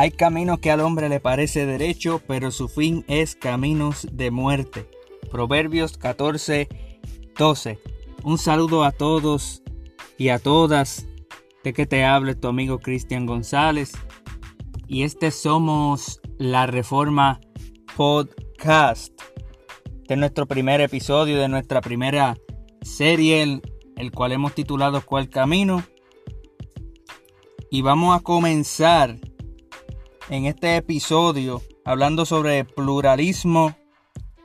Hay caminos que al hombre le parece derecho, pero su fin es caminos de muerte. Proverbios 14, 12. Un saludo a todos y a todas. De que te hable tu amigo Cristian González. Y este somos la Reforma Podcast. Este es nuestro primer episodio de nuestra primera serie, el, el cual hemos titulado ¿Cuál camino? Y vamos a comenzar en este episodio hablando sobre pluralismo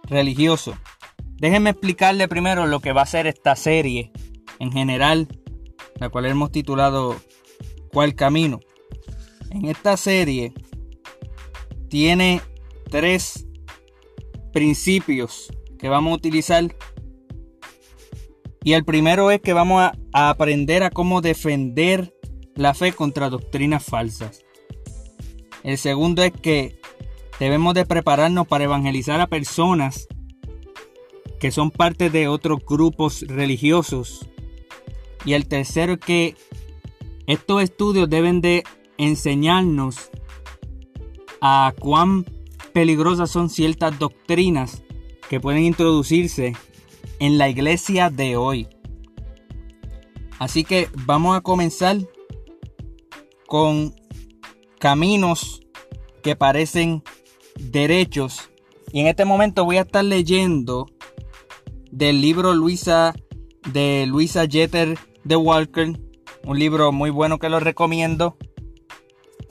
religioso. Déjenme explicarle primero lo que va a ser esta serie en general, la cual hemos titulado ¿Cuál camino? En esta serie tiene tres principios que vamos a utilizar. Y el primero es que vamos a, a aprender a cómo defender la fe contra doctrinas falsas. El segundo es que debemos de prepararnos para evangelizar a personas que son parte de otros grupos religiosos. Y el tercero es que estos estudios deben de enseñarnos a cuán peligrosas son ciertas doctrinas que pueden introducirse en la iglesia de hoy. Así que vamos a comenzar con caminos que parecen derechos. Y en este momento voy a estar leyendo del libro Luisa de Luisa Jeter de Walker, un libro muy bueno que lo recomiendo.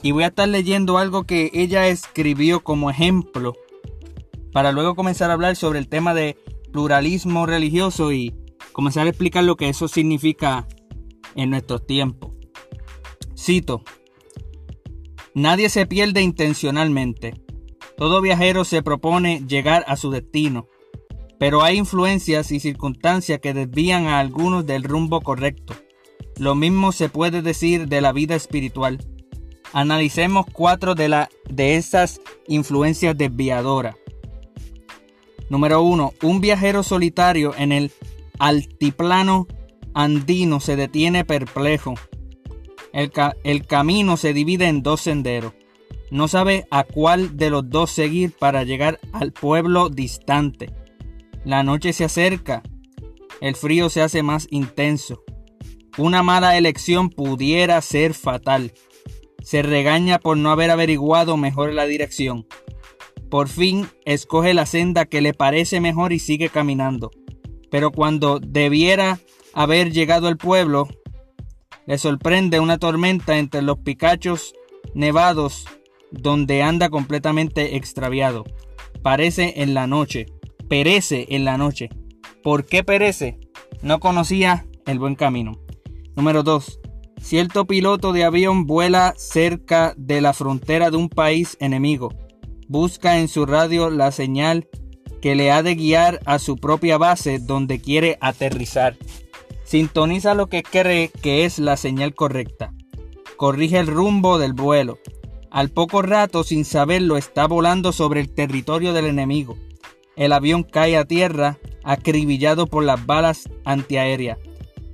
Y voy a estar leyendo algo que ella escribió como ejemplo para luego comenzar a hablar sobre el tema de pluralismo religioso y comenzar a explicar lo que eso significa en nuestros tiempos. Cito, Nadie se pierde intencionalmente. Todo viajero se propone llegar a su destino, pero hay influencias y circunstancias que desvían a algunos del rumbo correcto. Lo mismo se puede decir de la vida espiritual. Analicemos cuatro de, la, de esas influencias desviadoras. Número uno, Un viajero solitario en el altiplano andino se detiene perplejo el, camino se divide en dos senderos. No sabe a cuál de los dos seguir para llegar al pueblo distante. La noche se acerca. El frío se hace más intenso. Una mala elección pudiera ser fatal. Se regaña por no haber averiguado mejor la dirección. Por fin escoge la senda que le parece mejor y sigue caminando. Pero cuando debiera haber llegado al pueblo, le sorprende una tormenta entre los picachos nevados donde anda completamente extraviado. Parece en la noche, perece en la noche. ¿Por qué perece? No conocía el buen camino. Número 2. Cierto piloto de avión vuela cerca de la frontera de un país enemigo. Busca en su radio la señal que le ha de guiar a su propia base donde quiere aterrizar. Sintoniza lo que cree que es la señal correcta. Corrige el rumbo del vuelo. Al poco rato, sin saberlo, está volando sobre el territorio del enemigo. El avión cae a tierra, acribillado por las balas antiaéreas.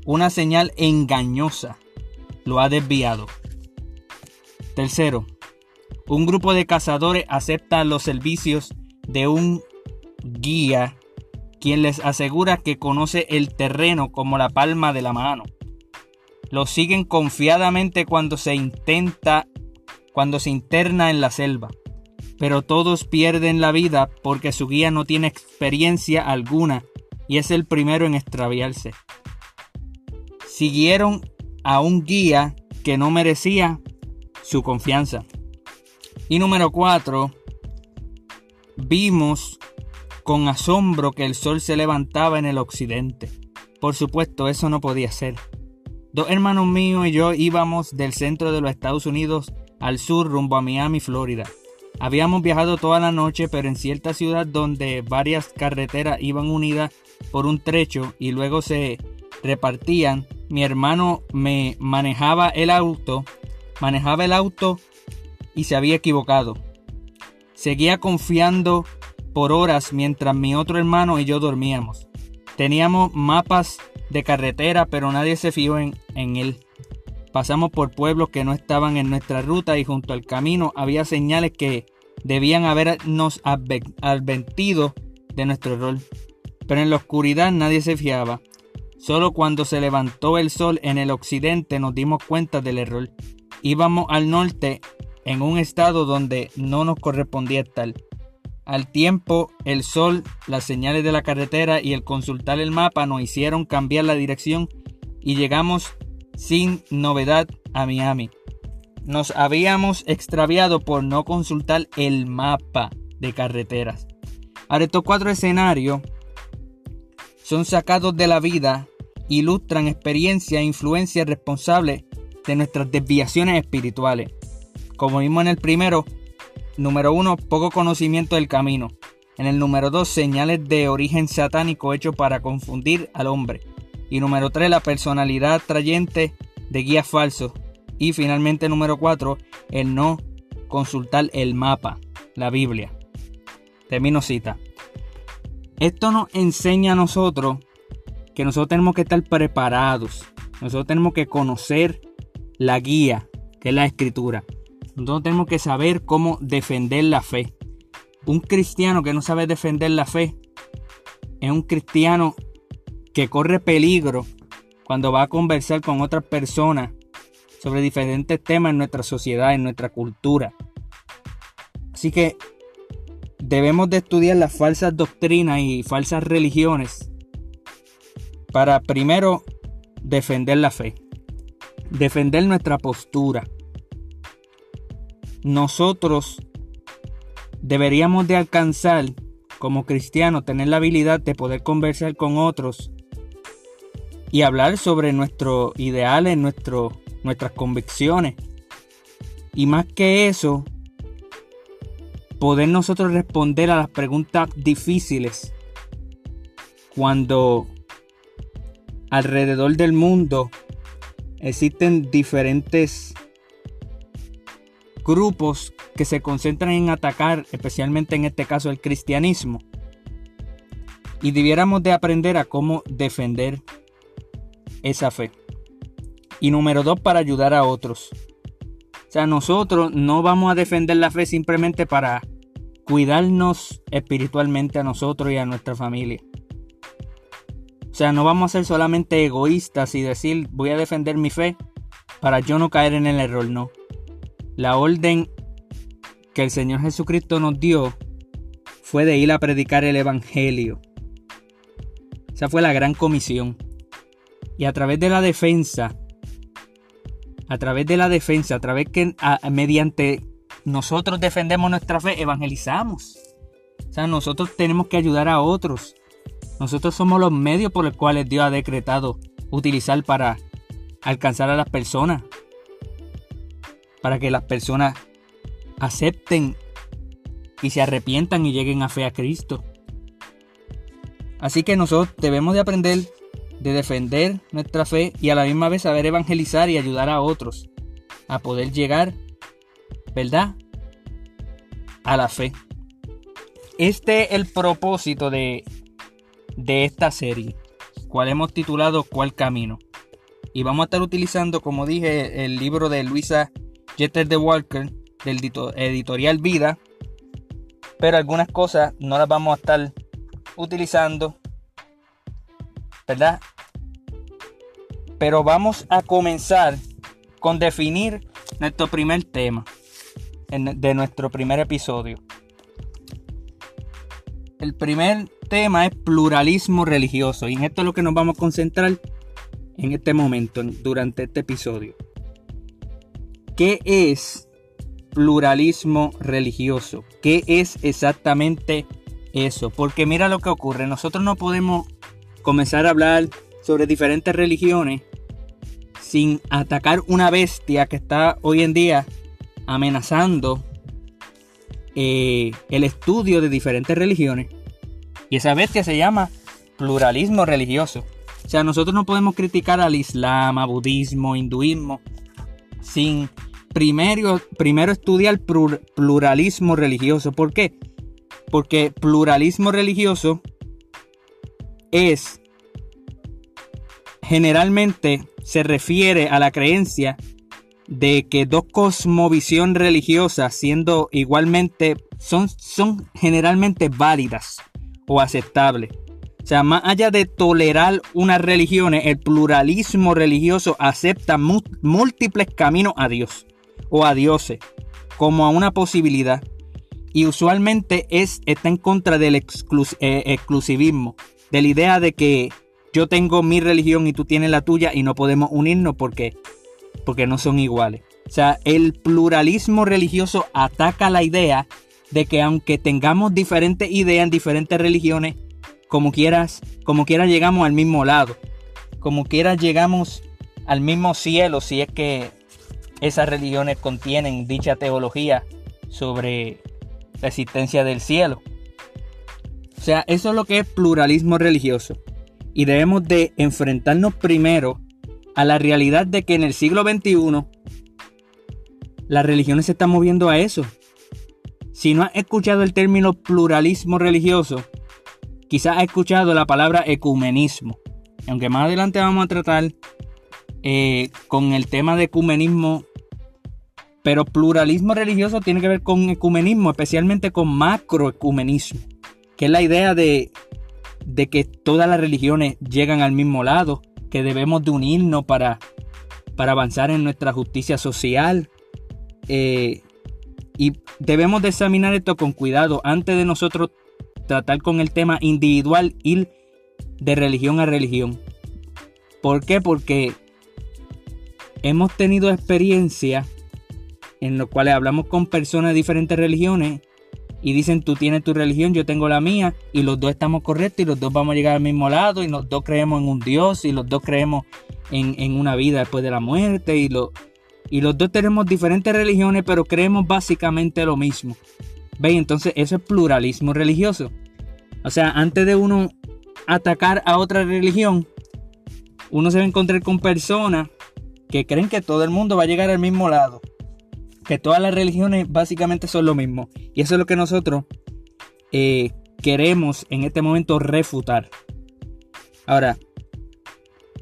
Una señal engañosa lo ha desviado. Tercero, un grupo de cazadores acepta los servicios de un guía quien les asegura que conoce el terreno como la palma de la mano. Lo siguen confiadamente cuando se intenta, cuando se interna en la selva, pero todos pierden la vida porque su guía no tiene experiencia alguna y es el primero en extraviarse. Siguieron a un guía que no merecía su confianza. Y número 4, vimos con asombro que el sol se levantaba en el occidente. Por supuesto, eso no podía ser. Dos hermanos míos y yo íbamos del centro de los Estados Unidos al sur rumbo a Miami, Florida. Habíamos viajado toda la noche, pero en cierta ciudad donde varias carreteras iban unidas por un trecho y luego se repartían, mi hermano me manejaba el auto, manejaba el auto y se había equivocado. Seguía confiando por horas mientras mi otro hermano y yo dormíamos. Teníamos mapas de carretera, pero nadie se fijó en, él. pasamos por pueblos que no estaban en nuestra ruta y junto al camino había señales que debían habernos advertido de nuestro error. Pero en la oscuridad nadie se fiaba. Solo cuando se levantó el sol en el occidente nos dimos cuenta del error. Íbamos al norte en un estado donde no nos correspondía estar. Al tiempo, el sol, las señales de la carretera y el consultar el mapa nos hicieron cambiar la dirección y llegamos sin novedad a Miami. Nos habíamos extraviado por no consultar el mapa de carreteras. Ahora estos cuatro escenarios son sacados de la vida, ilustran experiencia e influencia responsable de nuestras desviaciones espirituales. Como vimos en el primero, número uno, poco conocimiento del camino. En el número dos, señales de origen satánico hecho para confundir al hombre. Y número tres, la personalidad atrayente de guías falsos. Y finalmente, número cuatro, el no consultar el mapa, la Biblia. Termino cita. Esto nos enseña a nosotros que nosotros tenemos que estar preparados. Nosotros tenemos que conocer la guía, que es la escritura. Nosotros tenemos que saber cómo defender la fe. Un cristiano que no sabe defender la fe es un cristiano que corre peligro cuando va a conversar con otras personas sobre diferentes temas en nuestra sociedad, en nuestra cultura. Así que debemos de estudiar las falsas doctrinas y falsas religiones para primero defender la fe, defender nuestra postura, nosotros deberíamos de alcanzar como cristianos, tener la habilidad de poder conversar con otros y hablar sobre nuestros ideales, nuestro, nuestras convicciones. Y más que eso, poder nosotros responder a las preguntas difíciles cuando alrededor del mundo existen diferentes grupos que se concentran en atacar, especialmente en este caso, el cristianismo. Y debiéramos de aprender a cómo defender esa fe. Y número dos, para ayudar a otros. O sea, nosotros no vamos a defender la fe simplemente para cuidarnos espiritualmente a nosotros y a nuestra familia. O sea, no vamos a ser solamente egoístas y decir voy a defender mi fe para yo no caer en el error, no. La orden que el Señor Jesucristo nos dio fue de ir a predicar el Evangelio. Esa fue la gran comisión. Y a través de la defensa, a través de la defensa, a través que mediante nosotros defendemos nuestra fe, evangelizamos. O sea, nosotros tenemos que ayudar a otros. Nosotros somos los medios por los cuales Dios ha decretado utilizar para alcanzar a las personas para que las personas acepten y se arrepientan y lleguen a fe a Cristo. Así que nosotros debemos de aprender de defender nuestra fe y a la misma vez saber evangelizar y ayudar a otros a poder llegar, ¿verdad? A la fe. Este es el propósito de, de esta serie, cual hemos titulado ¿Cuál camino? Y vamos a estar utilizando, como dije, el libro de Luisa Jeter de Walker del editorial Vida, pero algunas cosas no las vamos a estar utilizando, ¿verdad? Pero vamos a comenzar con definir nuestro primer tema de nuestro primer episodio. El primer tema es pluralismo religioso y en esto es lo que nos vamos a concentrar en este momento, durante este episodio. ¿Qué es pluralismo religioso? ¿Qué es exactamente eso? Porque mira lo que ocurre. Nosotros no podemos comenzar a hablar sobre diferentes religiones sin atacar una bestia que está hoy en día amenazando eh, el estudio de diferentes religiones. Y esa bestia se llama pluralismo religioso. O sea, nosotros no podemos criticar al Islam, a budismo, hinduismo, sin primero, primero estudiar pluralismo religioso. ¿Por qué? Porque pluralismo religioso es generalmente se refiere a la creencia de que dos cosmovisión religiosas siendo igualmente son, son generalmente válidas o aceptables. O sea, más allá de tolerar unas religiones, el pluralismo religioso acepta múltiples caminos a Dios o a dioses como a una posibilidad. Y usualmente es, está en contra del eh, exclusivismo, de la idea de que yo tengo mi religión y tú tienes la tuya y no podemos unirnos porque porque no son iguales. O sea, el pluralismo religioso ataca la idea de que aunque tengamos diferentes ideas en diferentes religiones, como quieras, como quieras llegamos al mismo lado. Como quieras llegamos al mismo cielo si es que esas religiones contienen dicha teología sobre la existencia del cielo. O sea, eso es lo que es pluralismo religioso. Y debemos de enfrentarnos primero a la realidad de que en el siglo XXI las religiones se están moviendo a eso. Si no has escuchado el término pluralismo religioso, quizás has escuchado la palabra ecumenismo. Aunque más adelante vamos a tratar eh, con el tema de ecumenismo, pero pluralismo religioso tiene que ver con ecumenismo, especialmente con macroecumenismo, que es la idea de, que todas las religiones llegan al mismo lado, que debemos de unirnos para, para avanzar en nuestra justicia social. Eh, y debemos de examinar esto con cuidado antes de nosotros tratar con el tema individual ir de religión a religión. ¿Por qué? Porque hemos tenido experiencia en los cuales hablamos con personas de diferentes religiones y dicen tú tienes tu religión, yo tengo la mía, y los dos estamos correctos y los dos vamos a llegar al mismo lado y los dos creemos en un Dios y los dos creemos en, una vida después de la muerte y, lo, y los dos tenemos diferentes religiones pero creemos básicamente lo mismo. ¿Veis? Entonces eso es pluralismo religioso. O sea, antes de uno atacar a otra religión, uno se va a encontrar con personas que creen que todo el mundo va a llegar al mismo lado que todas las religiones básicamente son lo mismo. Y eso es lo que nosotros eh, queremos en este momento refutar. Ahora,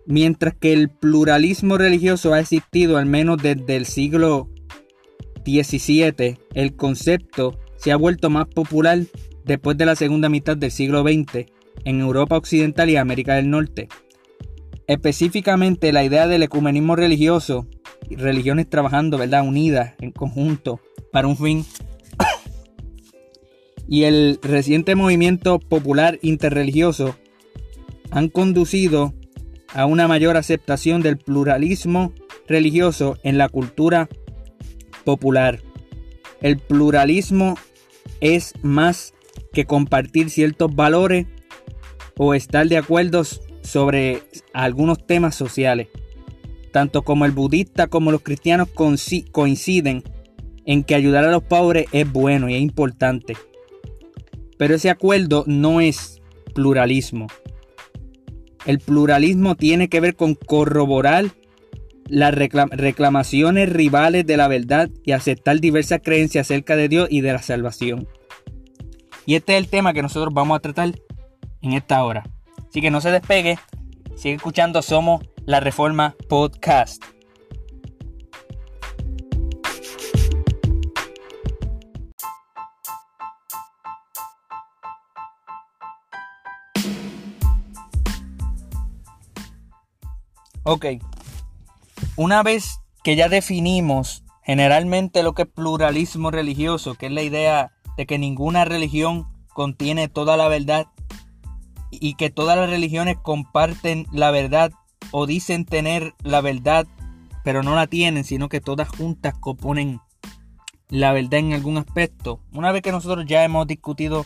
mientras que el pluralismo religioso ha existido al menos desde el siglo XVII, el concepto se ha vuelto más popular después de la segunda mitad del siglo XX en Europa Occidental y América del Norte. Específicamente la idea del ecumenismo religioso religiones trabajando, ¿verdad? Unidas en conjunto para un fin. y el reciente movimiento popular interreligioso han conducido a una mayor aceptación del pluralismo religioso en la cultura popular. El pluralismo es más que compartir ciertos valores o estar de acuerdo sobre algunos temas sociales tanto como el budista como los cristianos coinciden en que ayudar a los pobres es bueno y es importante. Pero ese acuerdo no es pluralismo. El pluralismo tiene que ver con corroborar las reclamaciones rivales de la verdad y aceptar diversas creencias acerca de Dios y de la salvación. Y este es el tema que nosotros vamos a tratar en esta hora. Así que no se despegue, sigue escuchando Somos la Reforma Podcast. Ok, una vez que ya definimos generalmente lo que es pluralismo religioso, que es la idea de que ninguna religión contiene toda la verdad y que todas las religiones comparten la verdad o dicen tener la verdad, pero no la tienen, sino que todas juntas componen la verdad en algún aspecto. Una vez que nosotros ya hemos discutido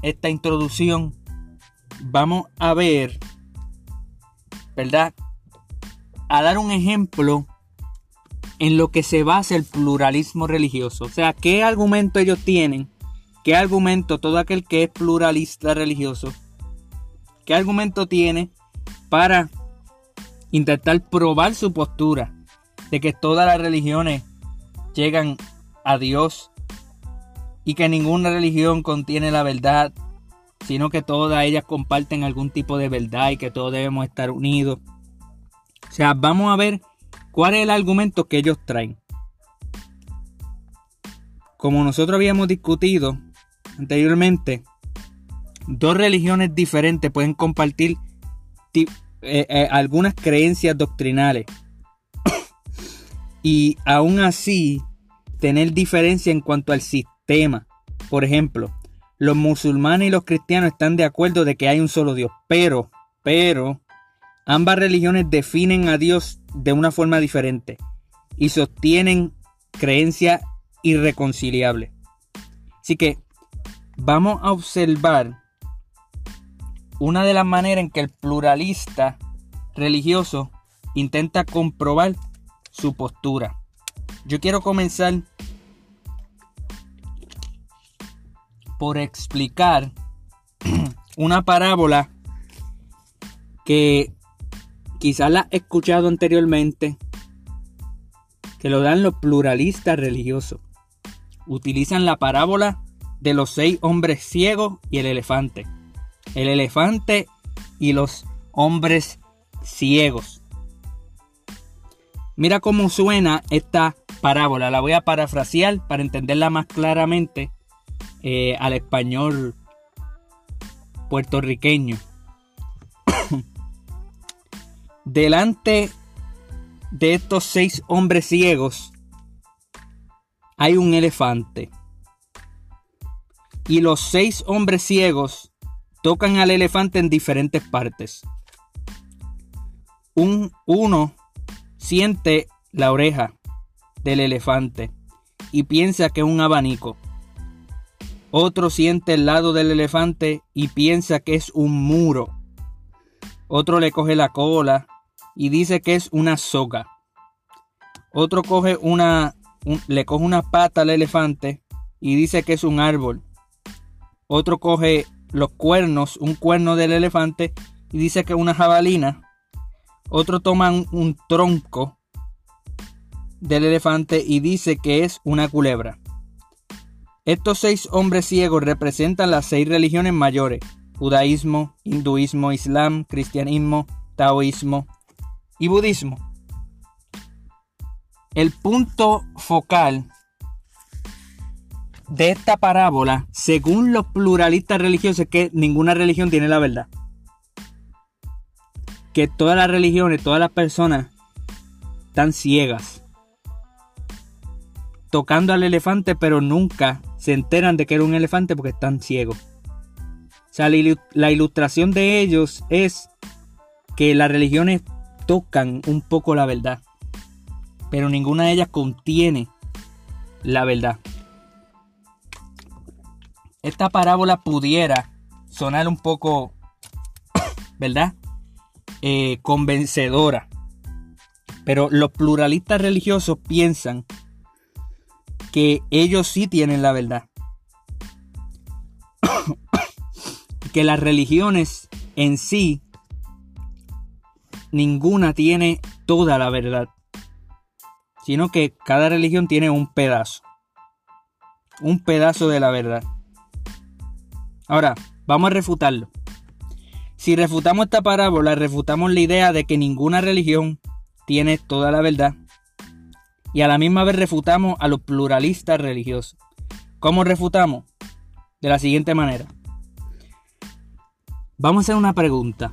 esta introducción, vamos a ver, ¿verdad? A dar un ejemplo en lo que se basa el pluralismo religioso. O sea, ¿qué argumento ellos tienen? ¿Qué argumento todo aquel que es pluralista religioso? ¿Qué argumento tiene para intentar probar su postura de que todas las religiones llegan a Dios y que ninguna religión contiene la verdad, sino que todas ellas comparten algún tipo de verdad y que todos debemos estar unidos. O sea, vamos a ver cuál es el argumento que ellos traen. Como nosotros habíamos discutido anteriormente, dos religiones diferentes pueden compartir eh, eh, algunas creencias doctrinales. y aún así tener diferencia en cuanto al sistema. Por ejemplo, los musulmanes y los cristianos están de acuerdo de que hay un solo Dios, pero, pero, Ambas religiones definen a Dios de una forma diferente y sostienen creencias irreconciliables. Así que vamos a observar una de las maneras en que el pluralista religioso intenta comprobar su postura. Yo quiero comenzar por explicar una parábola que quizás la he escuchado anteriormente, que lo dan los pluralistas religiosos. Utilizan la parábola de los seis hombres ciegos y el elefante. El elefante y los hombres ciegos. Mira cómo suena esta parábola. La voy a parafrasear para entenderla más claramente eh, al español puertorriqueño. Delante de estos seis hombres ciegos hay un elefante. Y los seis hombres ciegos tocan al elefante en diferentes partes. Un, uno siente la oreja del elefante y piensa que es un abanico. Otro siente el lado del elefante y piensa que es un muro. Otro le coge la cola y dice que es una soga. Otro coge una, le coge una pata al elefante y dice que es un árbol. Otro coge los cuernos, un cuerno del elefante y dice que es una jabalina. Otro toma un tronco del elefante y dice que es una culebra. Estos seis hombres ciegos representan las seis religiones mayores, judaísmo, hinduismo, islam, cristianismo, taoísmo, y budismo. El punto focal de esta parábola, según los pluralistas religiosos, es que ninguna religión tiene la verdad. Que todas las religiones, todas las personas están ciegas. Tocando al elefante, pero nunca se enteran de que era un elefante porque están ciegos. O sea, la ilustración de ellos es que las religiones tocan un poco la verdad, pero ninguna de ellas contiene la verdad. Esta parábola pudiera sonar un poco, ¿verdad? Eh, convencedora. Pero los pluralistas religiosos piensan que ellos sí tienen la verdad. que las religiones en sí ninguna tiene toda la verdad, sino que cada religión tiene un pedazo, un pedazo de la verdad. Ahora, vamos a refutarlo. Si refutamos esta parábola, refutamos la idea de que ninguna religión tiene toda la verdad. Y a la misma vez refutamos a los pluralistas religiosos. ¿Cómo refutamos? De la siguiente manera. Vamos a hacer una pregunta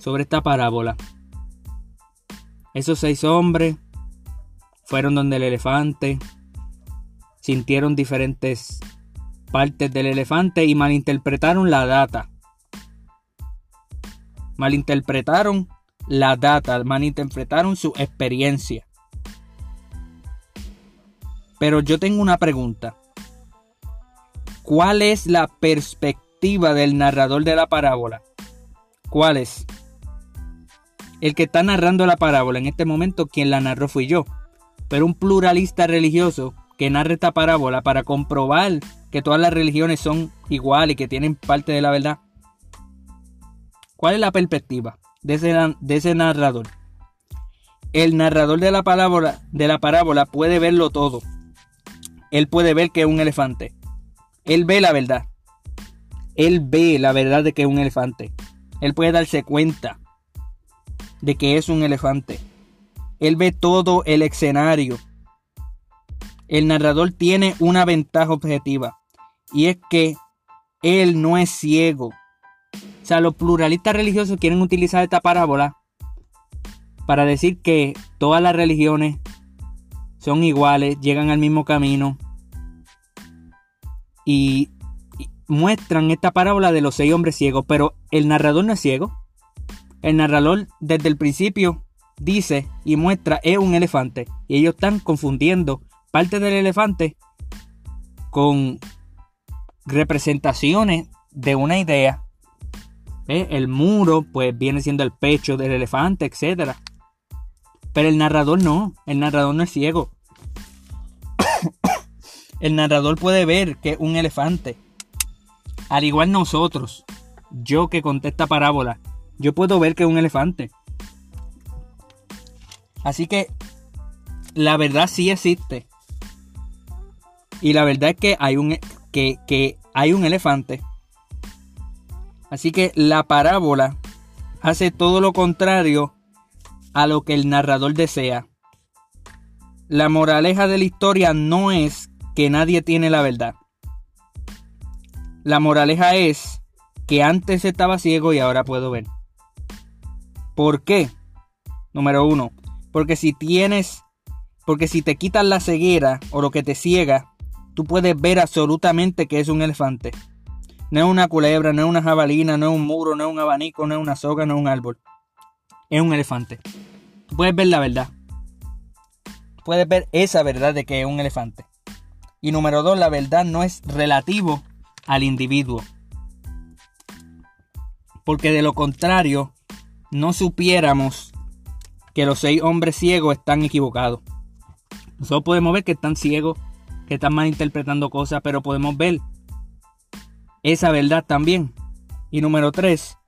sobre esta parábola. Esos seis hombres fueron donde el elefante, sintieron diferentes partes del elefante y malinterpretaron la data. Malinterpretaron la data, malinterpretaron su experiencia. Pero yo tengo una pregunta. ¿Cuál es la perspectiva del narrador de la parábola? ¿Cuál es? El que está narrando la parábola en este momento, quien la narró fui yo. Pero un pluralista religioso que narra esta parábola para comprobar que todas las religiones son iguales y que tienen parte de la verdad. ¿Cuál es la perspectiva de ese, narrador? El narrador de la, parábola, de la parábola puede verlo todo. Él puede ver que es un elefante. Él ve la verdad. Él ve la verdad de que es un elefante. Él puede darse cuenta de que es un elefante. Él ve todo el escenario. El narrador tiene una ventaja objetiva y es que él no es ciego. O sea, los pluralistas religiosos quieren utilizar esta parábola para decir que todas las religiones son iguales, llegan al mismo camino y, muestran esta parábola de los seis hombres ciegos, pero el narrador no es ciego. El narrador desde el principio dice y muestra es un elefante y ellos están confundiendo parte del elefante con representaciones de una idea. El muro pues viene siendo el pecho del elefante, etc. Pero el narrador no, el narrador no es ciego. el narrador puede ver que un elefante. Al igual nosotros, yo que conté esta parábola, yo puedo ver que es un elefante. Así que la verdad sí existe. Y la verdad es que hay un, que, que hay un elefante. Así que la parábola hace todo lo contrario a lo que el narrador desea. La moraleja de la historia no es que nadie tiene la verdad. La moraleja es que antes estaba ciego y ahora puedo ver. ¿Por qué? Número uno, porque si tienes, porque si te quitas la ceguera o lo que te ciega, tú puedes ver absolutamente que es un elefante. No es una culebra, no es una jabalina, no es un muro, no es un abanico, no es una soga, no es un árbol. Es un elefante. Puedes ver la verdad. Puedes ver esa verdad de que es un elefante. Y número dos, la verdad no es relativo al individuo. Porque de lo contrario, no supiéramos que los seis hombres ciegos están equivocados. Nosotros podemos ver que están ciegos, que están malinterpretando cosas, pero podemos ver esa verdad también. Y número tres,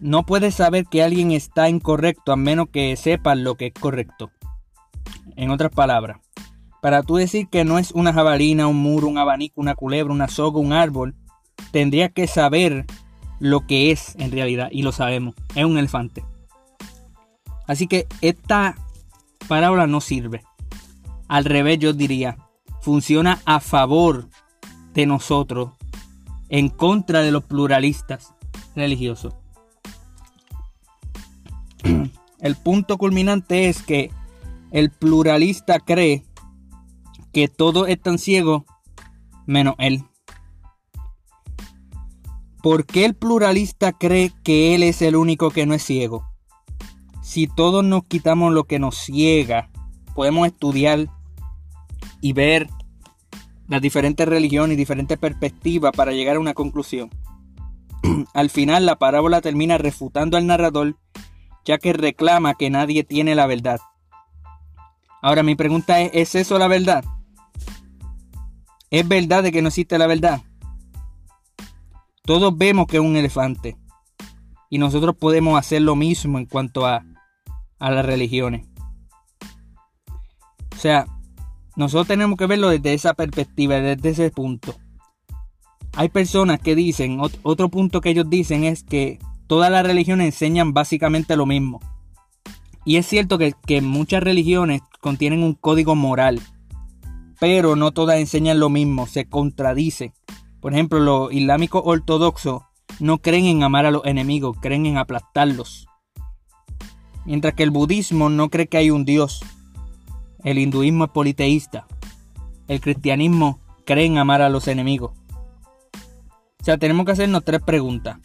no puedes saber que alguien está incorrecto a menos que sepas lo que es correcto. En otras palabras, para tú decir que no es una jabalina, un muro, un abanico, una culebra, una soga, un árbol, tendrías que saber lo que es en realidad y lo sabemos, es un elefante. Así que esta parábola no sirve. Al revés yo diría, funciona a favor de nosotros, en contra de los pluralistas religiosos. El punto culminante es que el pluralista cree que todos están ciegos menos él. ¿Por qué el pluralista cree que él es el único que no es ciego? Si todos nos quitamos lo que nos ciega, podemos estudiar y ver las diferentes religiones y diferentes perspectivas para llegar a una conclusión. al final la parábola termina refutando al narrador ya que reclama que nadie tiene la verdad. Ahora mi pregunta es, ¿es eso la verdad? ¿Es verdad de que no existe la verdad? Todos vemos que es un elefante. Y nosotros podemos hacer lo mismo en cuanto a, a las religiones. O sea, nosotros tenemos que verlo desde esa perspectiva, desde ese punto. Hay personas que dicen, otro punto que ellos dicen es que todas las religiones enseñan básicamente lo mismo. Y es cierto que, que muchas religiones contienen un código moral, pero no todas enseñan lo mismo, se contradicen. Por ejemplo, los islámicos ortodoxos no creen en amar a los enemigos, creen en aplastarlos. Mientras que el budismo no cree que hay un dios. El hinduismo es politeísta. El cristianismo cree en amar a los enemigos. O sea, tenemos que hacernos tres preguntas.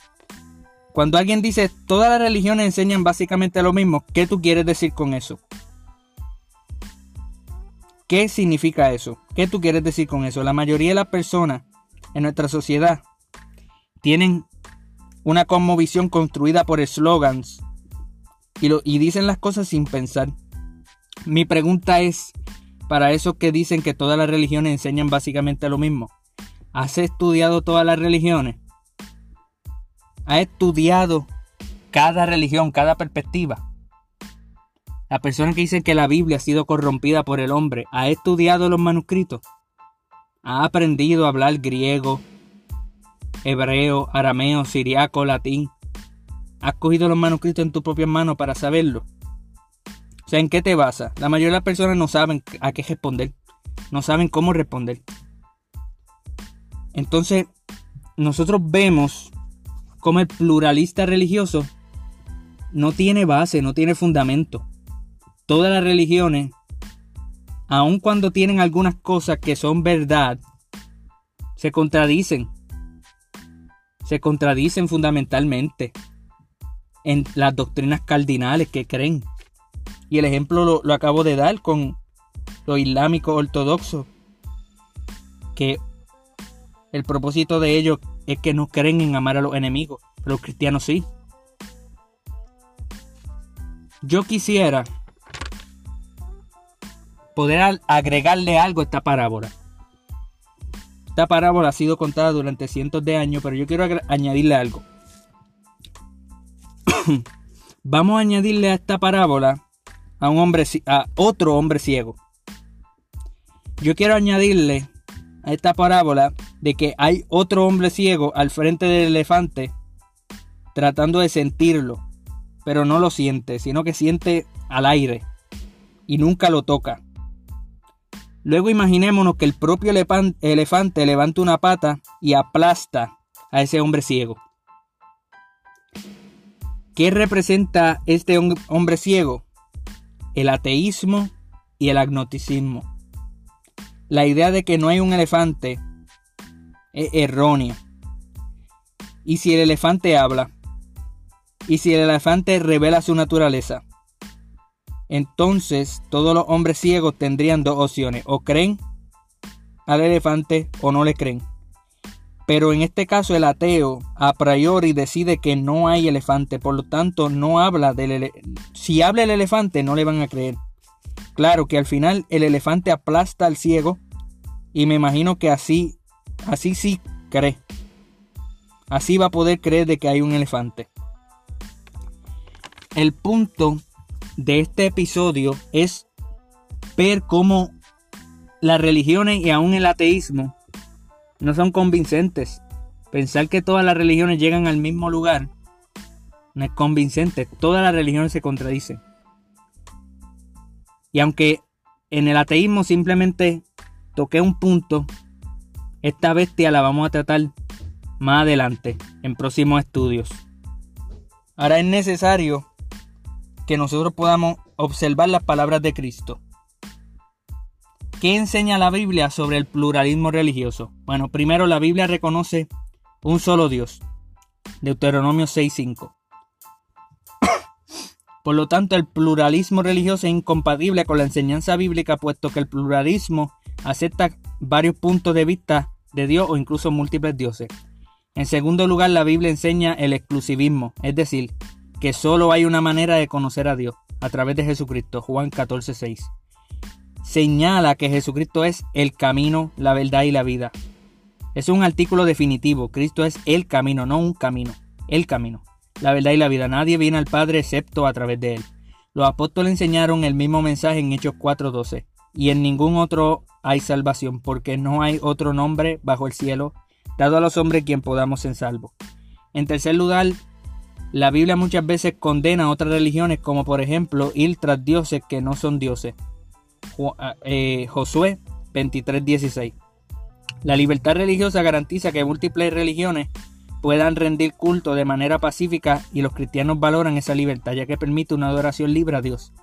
Cuando alguien dice todas las religiones enseñan básicamente lo mismo, ¿qué tú quieres decir con eso? ¿Qué significa eso? ¿Qué tú quieres decir con eso? La mayoría de las personas en nuestra sociedad tienen una cosmovisión construida por eslogans y, y dicen las cosas sin pensar. Mi pregunta es, para esos que dicen que todas las religiones enseñan básicamente lo mismo, ¿has estudiado todas las religiones? ¿Has estudiado cada religión, cada perspectiva? La persona que dice que la Biblia ha sido corrompida por el hombre, ¿ha estudiado los manuscritos? Ha aprendido a hablar griego, hebreo, arameo, siriaco, latín. has cogido los manuscritos en tus propias manos para saberlo. O sea, ¿en qué te basa? La mayoría de las personas no saben a qué responder. No saben cómo responder. Entonces, nosotros vemos como el pluralista religioso no tiene base, no tiene fundamento. Todas las religiones, aun cuando tienen algunas cosas que son verdad, se contradicen. Se contradicen fundamentalmente en las doctrinas cardinales que creen. Y el ejemplo lo, acabo de dar con lo islámico ortodoxo, que el propósito de ellos es que no creen en amar a los enemigos, pero los cristianos sí. Yo quisiera poder agregarle algo a esta parábola. Esta parábola ha sido contada durante cientos de años, pero yo quiero añadirle algo. Vamos a añadirle a esta parábola a un hombre a otro hombre ciego. Yo quiero añadirle a esta parábola de que hay otro hombre ciego al frente del elefante tratando de sentirlo, pero no lo siente, sino que siente al aire y nunca lo toca. Luego imaginémonos que el propio elefante levanta una pata y aplasta a ese hombre ciego. ¿Qué representa este hombre ciego? el ateísmo y el agnoticismo. La idea de que no hay un elefante es errónea. ¿Y si el elefante habla? ¿Y si el elefante revela su naturaleza? Entonces todos los hombres ciegos tendrían dos opciones, o creen al elefante o no le creen. Pero en este caso el ateo a priori decide que no hay elefante, por lo tanto no habla del elefante. Si habla el elefante no le van a creer. Claro que al final el elefante aplasta al ciego y me imagino que así, así sí cree. Así va a poder creer de que hay un elefante. El punto de este episodio es ver cómo las religiones y aún el ateísmo no son convincentes. Pensar que todas las religiones llegan al mismo lugar no es convincente. Todas las religiones se contradicen. Y aunque en el ateísmo simplemente toqué un punto, esta bestia la vamos a tratar más adelante, en próximos estudios. Ahora es necesario que nosotros podamos observar las palabras de Cristo. ¿Qué enseña la Biblia sobre el pluralismo religioso? Bueno, primero la Biblia reconoce un solo Dios. Deuteronomio 6.5. Por lo tanto, el pluralismo religioso es incompatible con la enseñanza bíblica, puesto que el pluralismo acepta varios puntos de vista de Dios o incluso múltiples dioses. En segundo lugar, la Biblia enseña el exclusivismo, es decir, que solo hay una manera de conocer a Dios, a través de Jesucristo, Juan 14.6 señala que Jesucristo es el camino, la verdad y la vida. Es un artículo definitivo. Cristo es el camino, no un camino. El camino, la verdad y la vida. Nadie viene al Padre excepto a través de él. Los apóstoles enseñaron el mismo mensaje en Hechos 4:12. Y en ningún otro hay salvación, porque no hay otro nombre bajo el cielo dado a los hombres quien podamos ser salvos. En tercer lugar, la Biblia muchas veces condena a otras religiones, como por ejemplo ir tras dioses que no son dioses. Ah, eh, Josué 23:16. La libertad religiosa garantiza que múltiples religiones puedan rendir culto de manera pacífica y los cristianos valoran esa libertad ya que permite una adoración libre a Dios.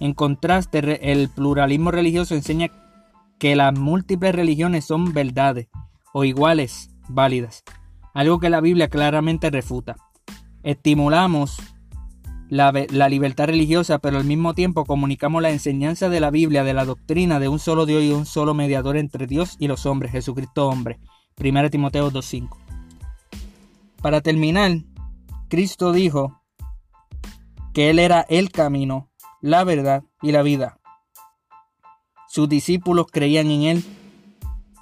En contraste, el pluralismo religioso enseña que las múltiples religiones son verdades o iguales válidas, algo que la Biblia claramente refuta. Estimulamos la, libertad religiosa, pero al mismo tiempo comunicamos la enseñanza de la Biblia, de la doctrina de un solo Dios y un solo mediador entre Dios y los hombres, Jesucristo hombre. 1 Timoteo 2.5. Para terminar, Cristo dijo que Él era el camino, la verdad y la vida. Sus discípulos creían en Él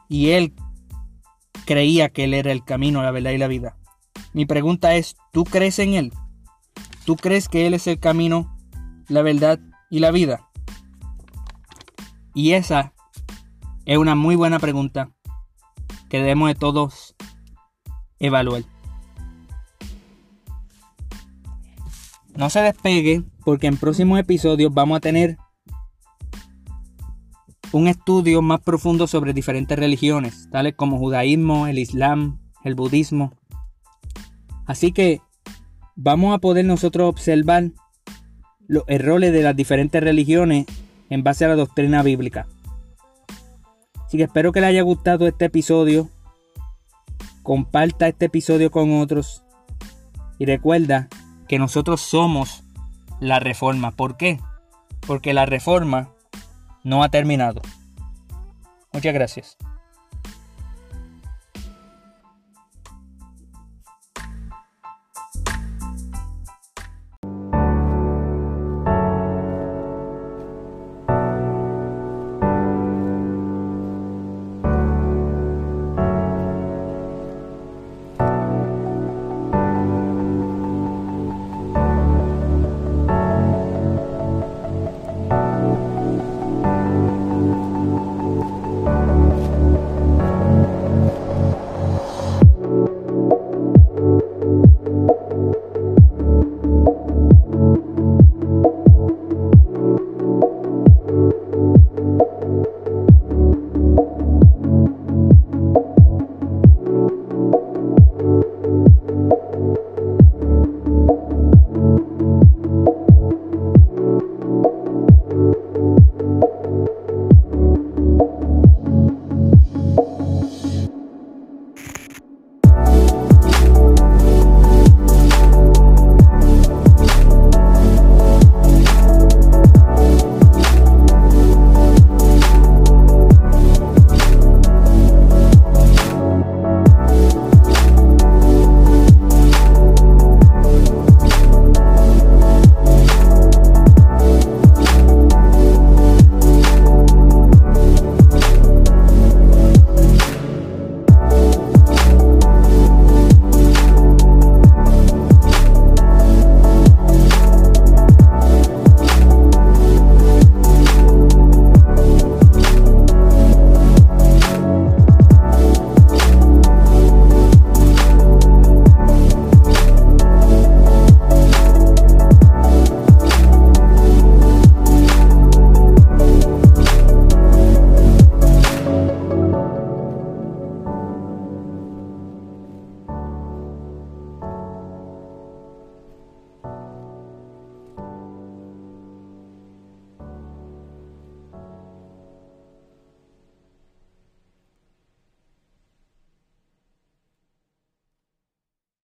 y Él creía que Él era el camino, la verdad y la vida. Mi pregunta es, ¿tú crees en Él? ¿Tú crees que Él es el camino, la verdad y la vida? Y esa es una muy buena pregunta que debemos de todos evaluar. No se despegue porque en próximos episodios vamos a tener un estudio más profundo sobre diferentes religiones, tales como judaísmo, el islam, el budismo. Así que vamos a poder nosotros observar los errores de las diferentes religiones en base a la doctrina bíblica. Así que espero que le haya gustado este episodio. Comparta este episodio con otros. Y recuerda que nosotros somos la reforma. ¿Por qué? Porque la reforma no ha terminado. Muchas gracias.